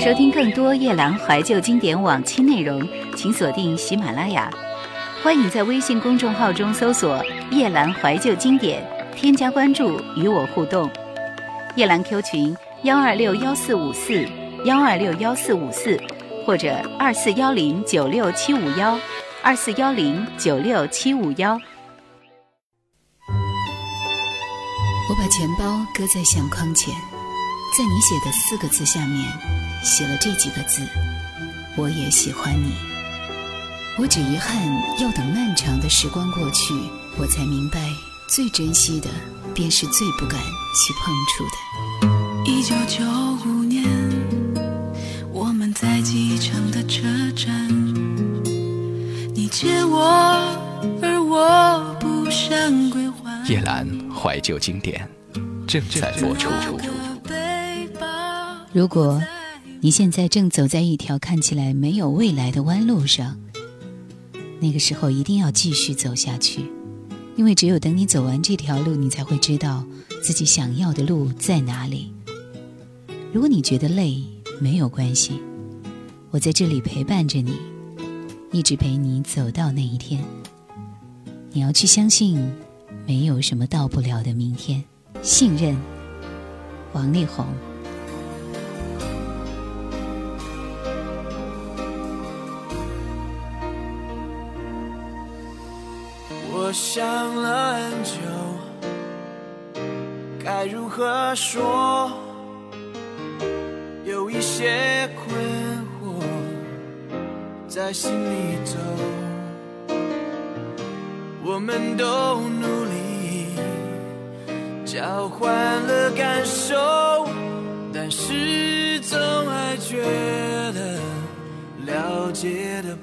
收听更多夜兰怀旧经典往期内容，请锁定喜马拉雅。欢迎在微信公众号中搜索“夜兰怀旧经典”，添加关注与我互动。夜兰 Q 群：幺二六幺四五四幺二六幺四五四，或者二四幺零九六七五幺二四幺零九六七五幺。我把钱包搁在相框前，在你写的四个字下面写了这几个字：我也喜欢你。我只遗憾要等漫长的时光过去，我才明白，最珍惜的便是最不敢去碰触的。一九九五年，我们在机场的车站，你借我，而我不想归还。叶兰怀旧经典正在播出。如果你现在正走在一条看起来没有未来的弯路上，那个时候一定要继续走下去，因为只有等你走完这条路，你才会知道自己想要的路在哪里。如果你觉得累，没有关系，我在这里陪伴着你，一直陪你走到那一天。你要去相信，没有什么到不了的明天。信任，王力宏。我想了很久，该如何说？有一些困惑在心里走。我们都努力交换了感受，但是总还觉得了解的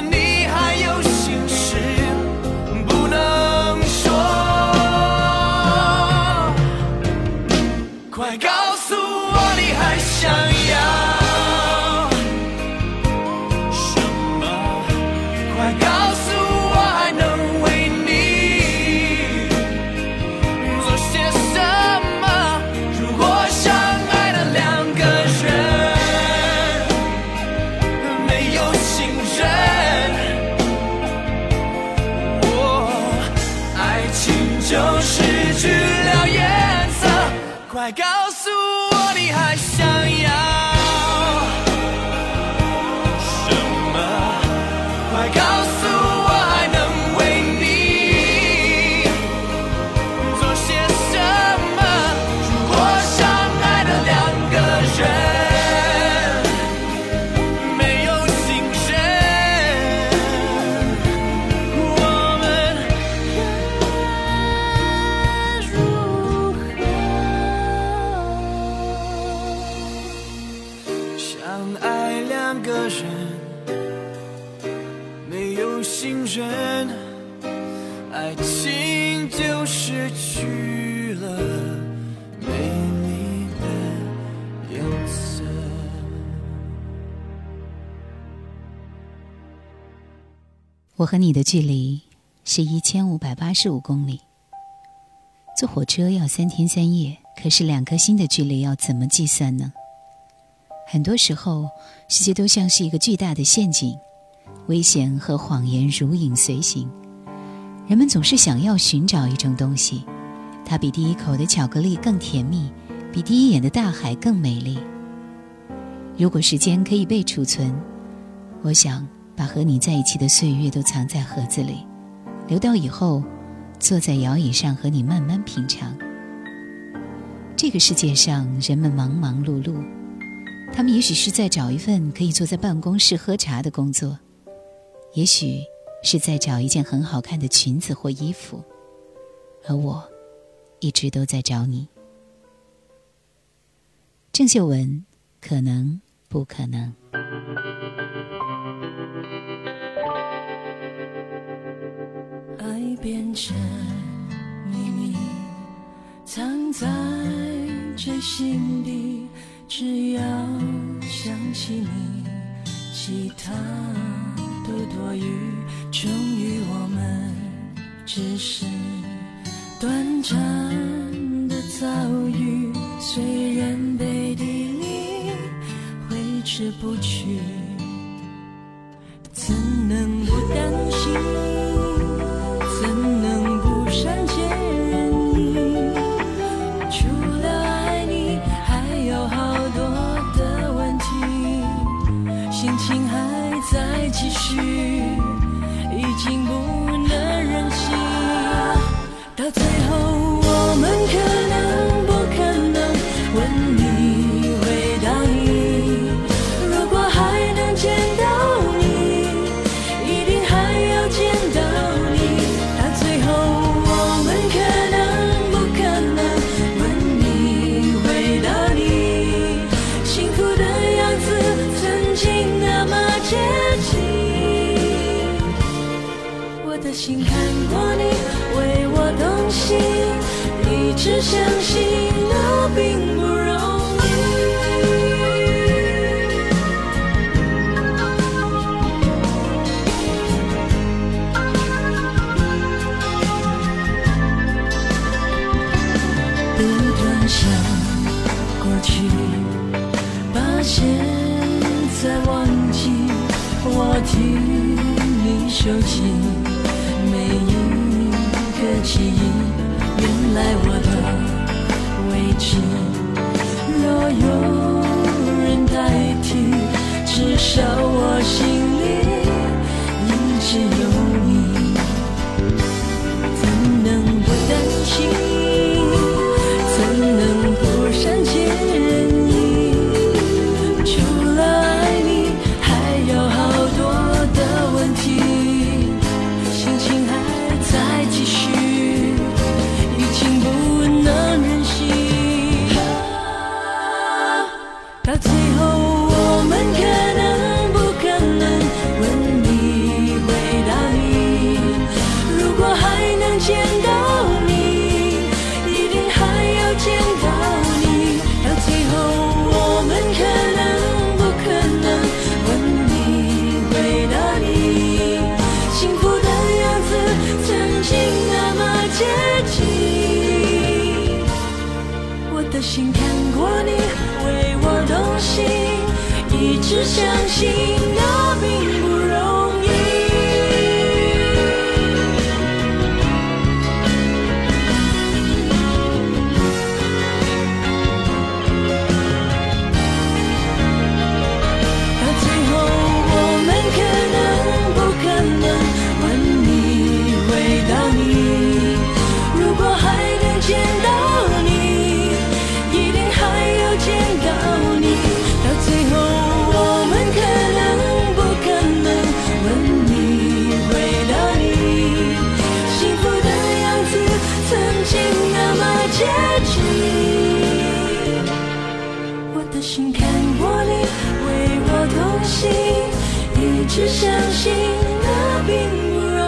你还有心事和你的距离是一千五百八十五公里，坐火车要三天三夜，可是两颗心的距离要怎么计算呢？很多时候，世界都像是一个巨大的陷阱，危险和谎言如影随形。人们总是想要寻找一种东西，它比第一口的巧克力更甜蜜，比第一眼的大海更美丽。如果时间可以被储存，我想把和你在一起的岁月都藏在盒子里，留到以后，坐在摇椅上和你慢慢品尝。这个世界上，人们忙忙碌碌，他们也许是在找一份可以坐在办公室喝茶的工作，也许是在找一件很好看的裙子或衣服，而我，一直都在找你。郑秀文，可能不可能？谁心底。只要想起你，其他都多余。终于，我们只是短暂的遭遇，虽然背地里挥之不去。心看过你，为我动心，一直相信那并不容易。不断想过去，把现在忘记。我替你收集原来是相信那并不容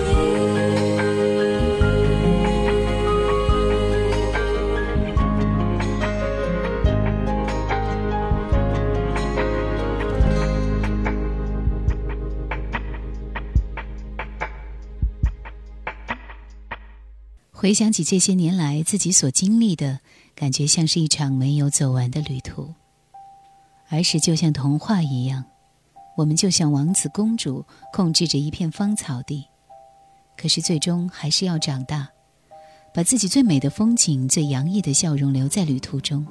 易。回想起这些年来自己所经历的，感觉像是一场没有走完的旅途。儿时就像童话一样，我们就像王子公主，控制着一片芳草地。可是最终还是要长大，把自己最美的风景、最洋溢的笑容留在旅途中。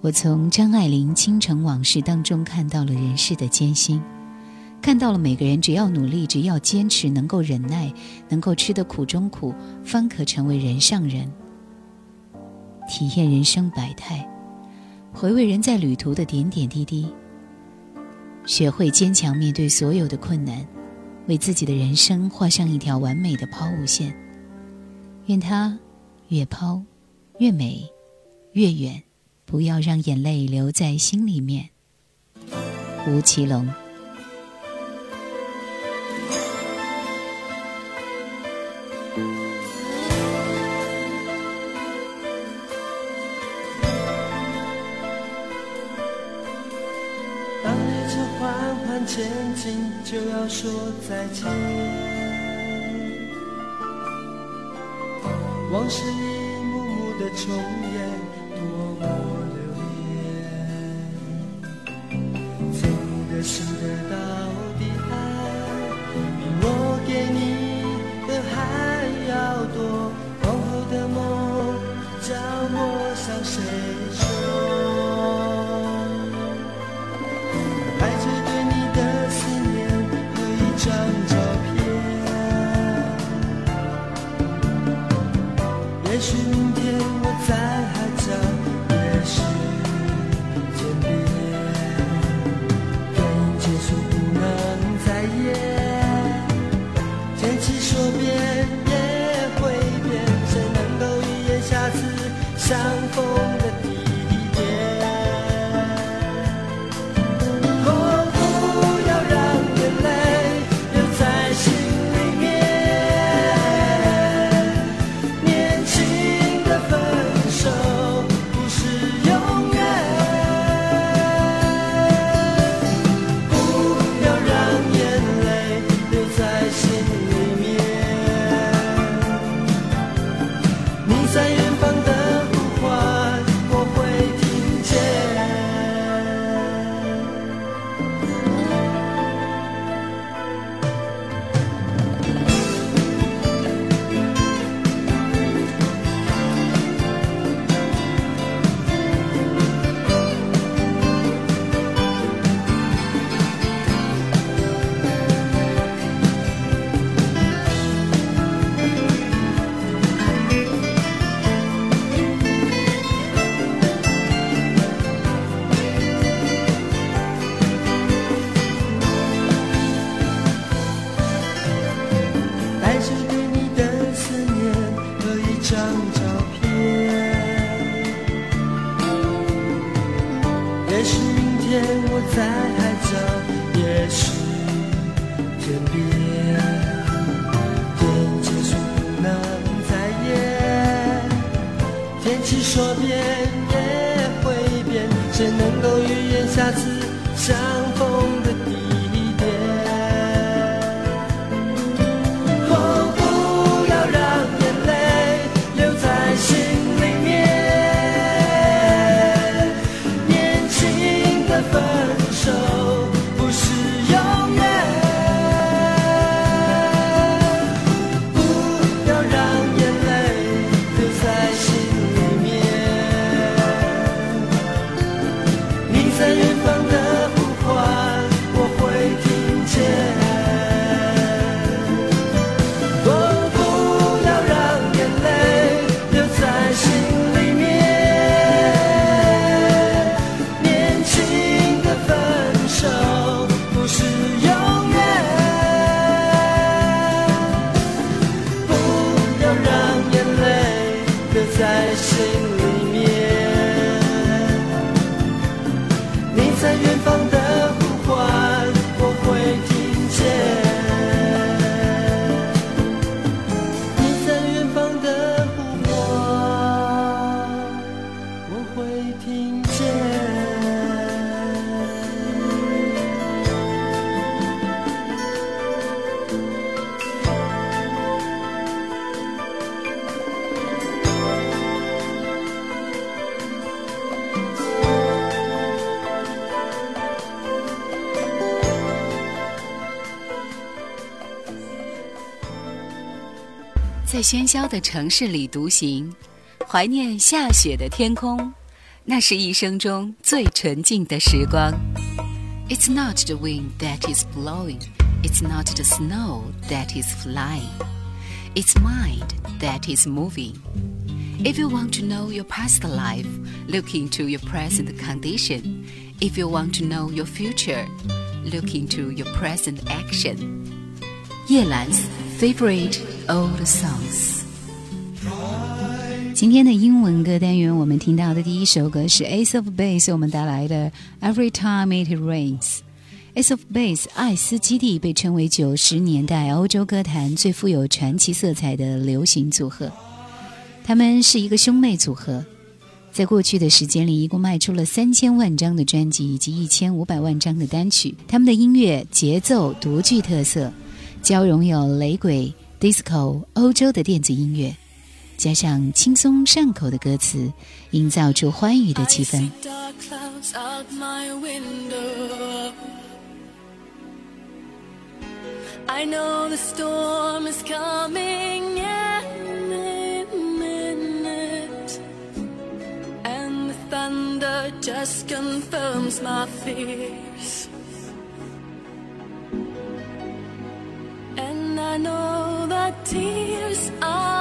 我从张爱玲《倾城往事》当中看到了人世的艰辛。看到了每个人，只要努力，只要坚持，能够忍耐，能够吃得苦中苦，方可成为人上人。体验人生百态，回味人在旅途的点点滴滴，学会坚强面对所有的困难，为自己的人生画上一条完美的抛物线。愿它越抛越美，越远，不要让眼泪留在心里面。吴奇隆。前进，就要说再见。往事一幕幕的重即说变也会变，谁能够预言下次相逢？分手。喧嚣的城市里独行，怀念下雪的天空，那是一生中最纯净的时光。It's not the wind that is blowing, it's not the snow that is flying, it's mind that is moving. If you want to know your past life, look into your present condition. If you want to know your future, look into your present action. 叶兰 favorite old songs。今天的英文歌单元，我们听到的第一首歌是 Ace of Base 我们带来的 Every Time It Rains。Ace of Base 艾斯基地被称为九十年代欧洲歌坛最富有传奇色彩的流行组合。他们是一个兄妹组合，在过去的时间里，一共卖出了三千万张的专辑以及一千五百万张的单曲。他们的音乐节奏独具特色，交融有雷鬼、disco、欧洲的电子音乐，加上轻松上口的歌词，营造出欢愉的气氛。I know the storm is coming. and thunder just confirms my fears. And I know that tears are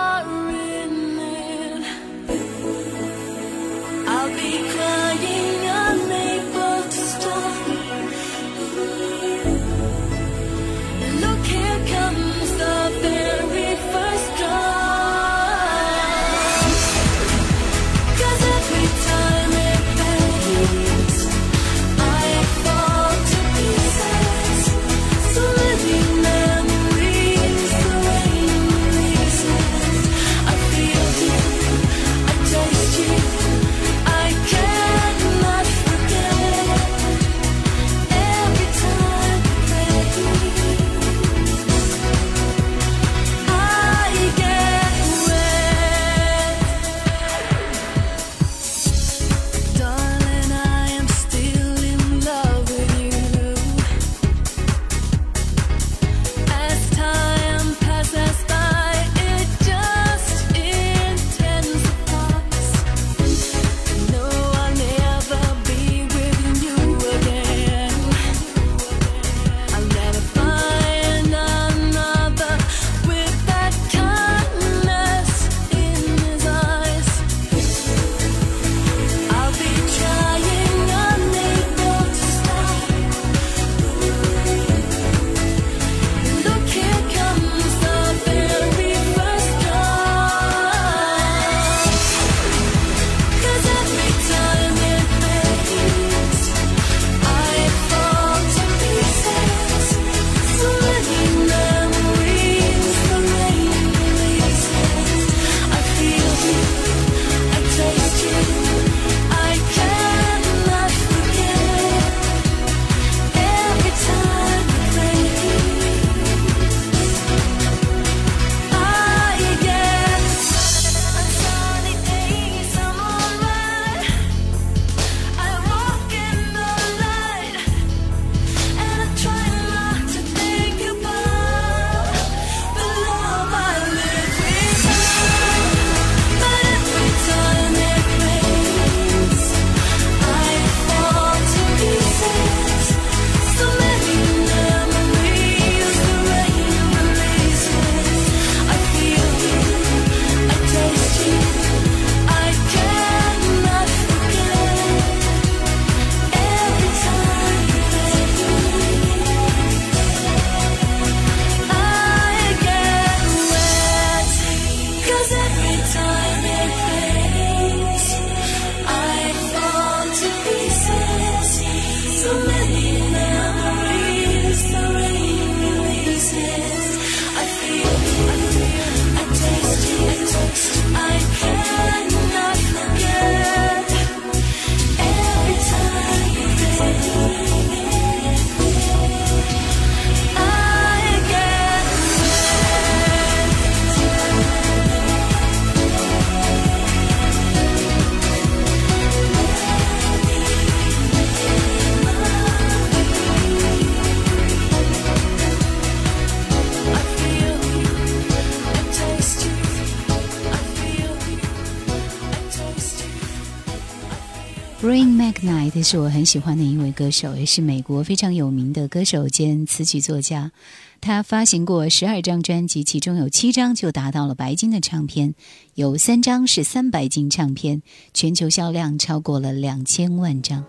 是我很喜欢的一位歌手，也是美国非常有名的歌手兼词曲作家。他发行过十二张专辑，其中有七张就达到了白金的唱片，有三张是三百金唱片，全球销量超过了两千万张。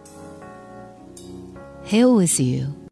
Here with you。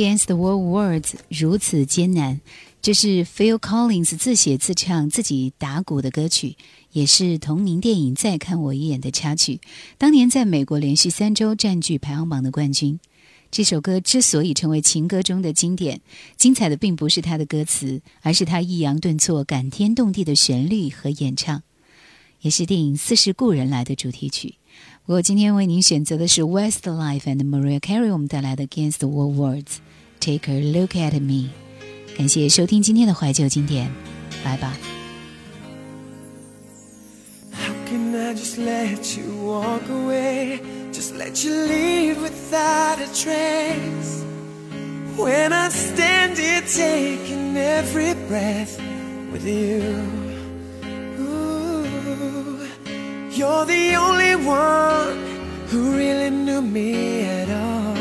Against the World Words 如此艰难，这是 Phil Collins 自写自唱、自己打鼓的歌曲，也是同名电影《再看我一眼》的插曲。当年在美国连续三周占据排行榜的冠军。这首歌之所以成为情歌中的经典，精彩的并不是它的歌词，而是它抑扬顿挫、感天动地的旋律和演唱，也是电影《似是故人来》的主题曲。不过今天为您选择的是 Westlife and Maria Carey 我们带来的 Against the World Words。Take a look at me。感谢收听今天的怀旧经典，拜拜。 How can I just let you walk away? Just let you leave without a trace. When I stand here taking every breath with you. Ooh, you're the only one who really knew me at all.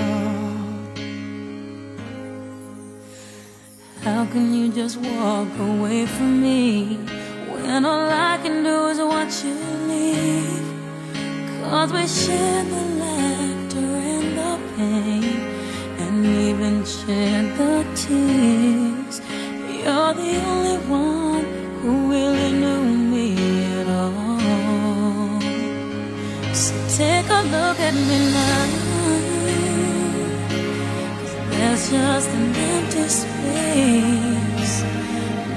How can you just walk away from me when all I can do is watch you leave? Cause we shared the laughter and the pain, and even shared the tears. You're the only one space.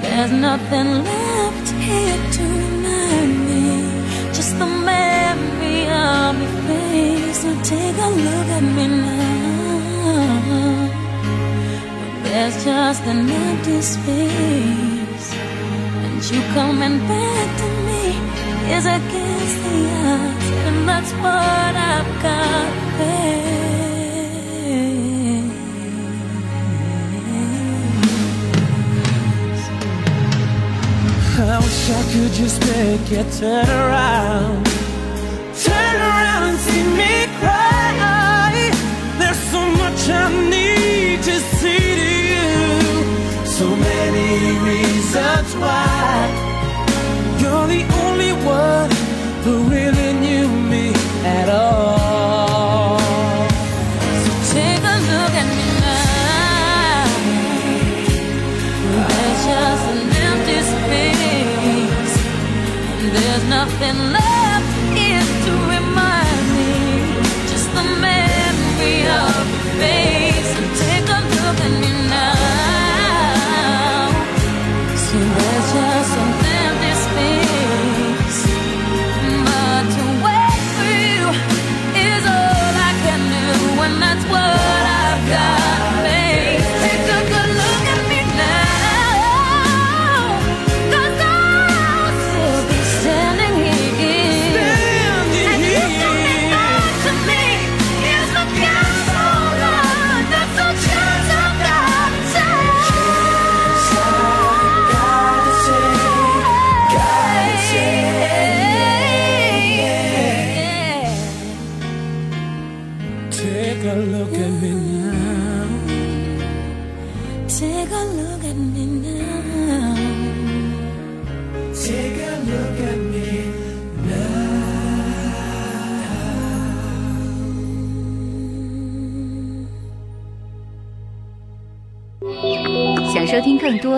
There's nothing left here to remind me. Just the memory of your face. So take a look at me now. There's just an empty space. And you coming back to me is against the odds. And that's what I've got to wish I could just make it turn around. Turn around and see me cry. There's so much I need to see to you. So many reasons why. and love.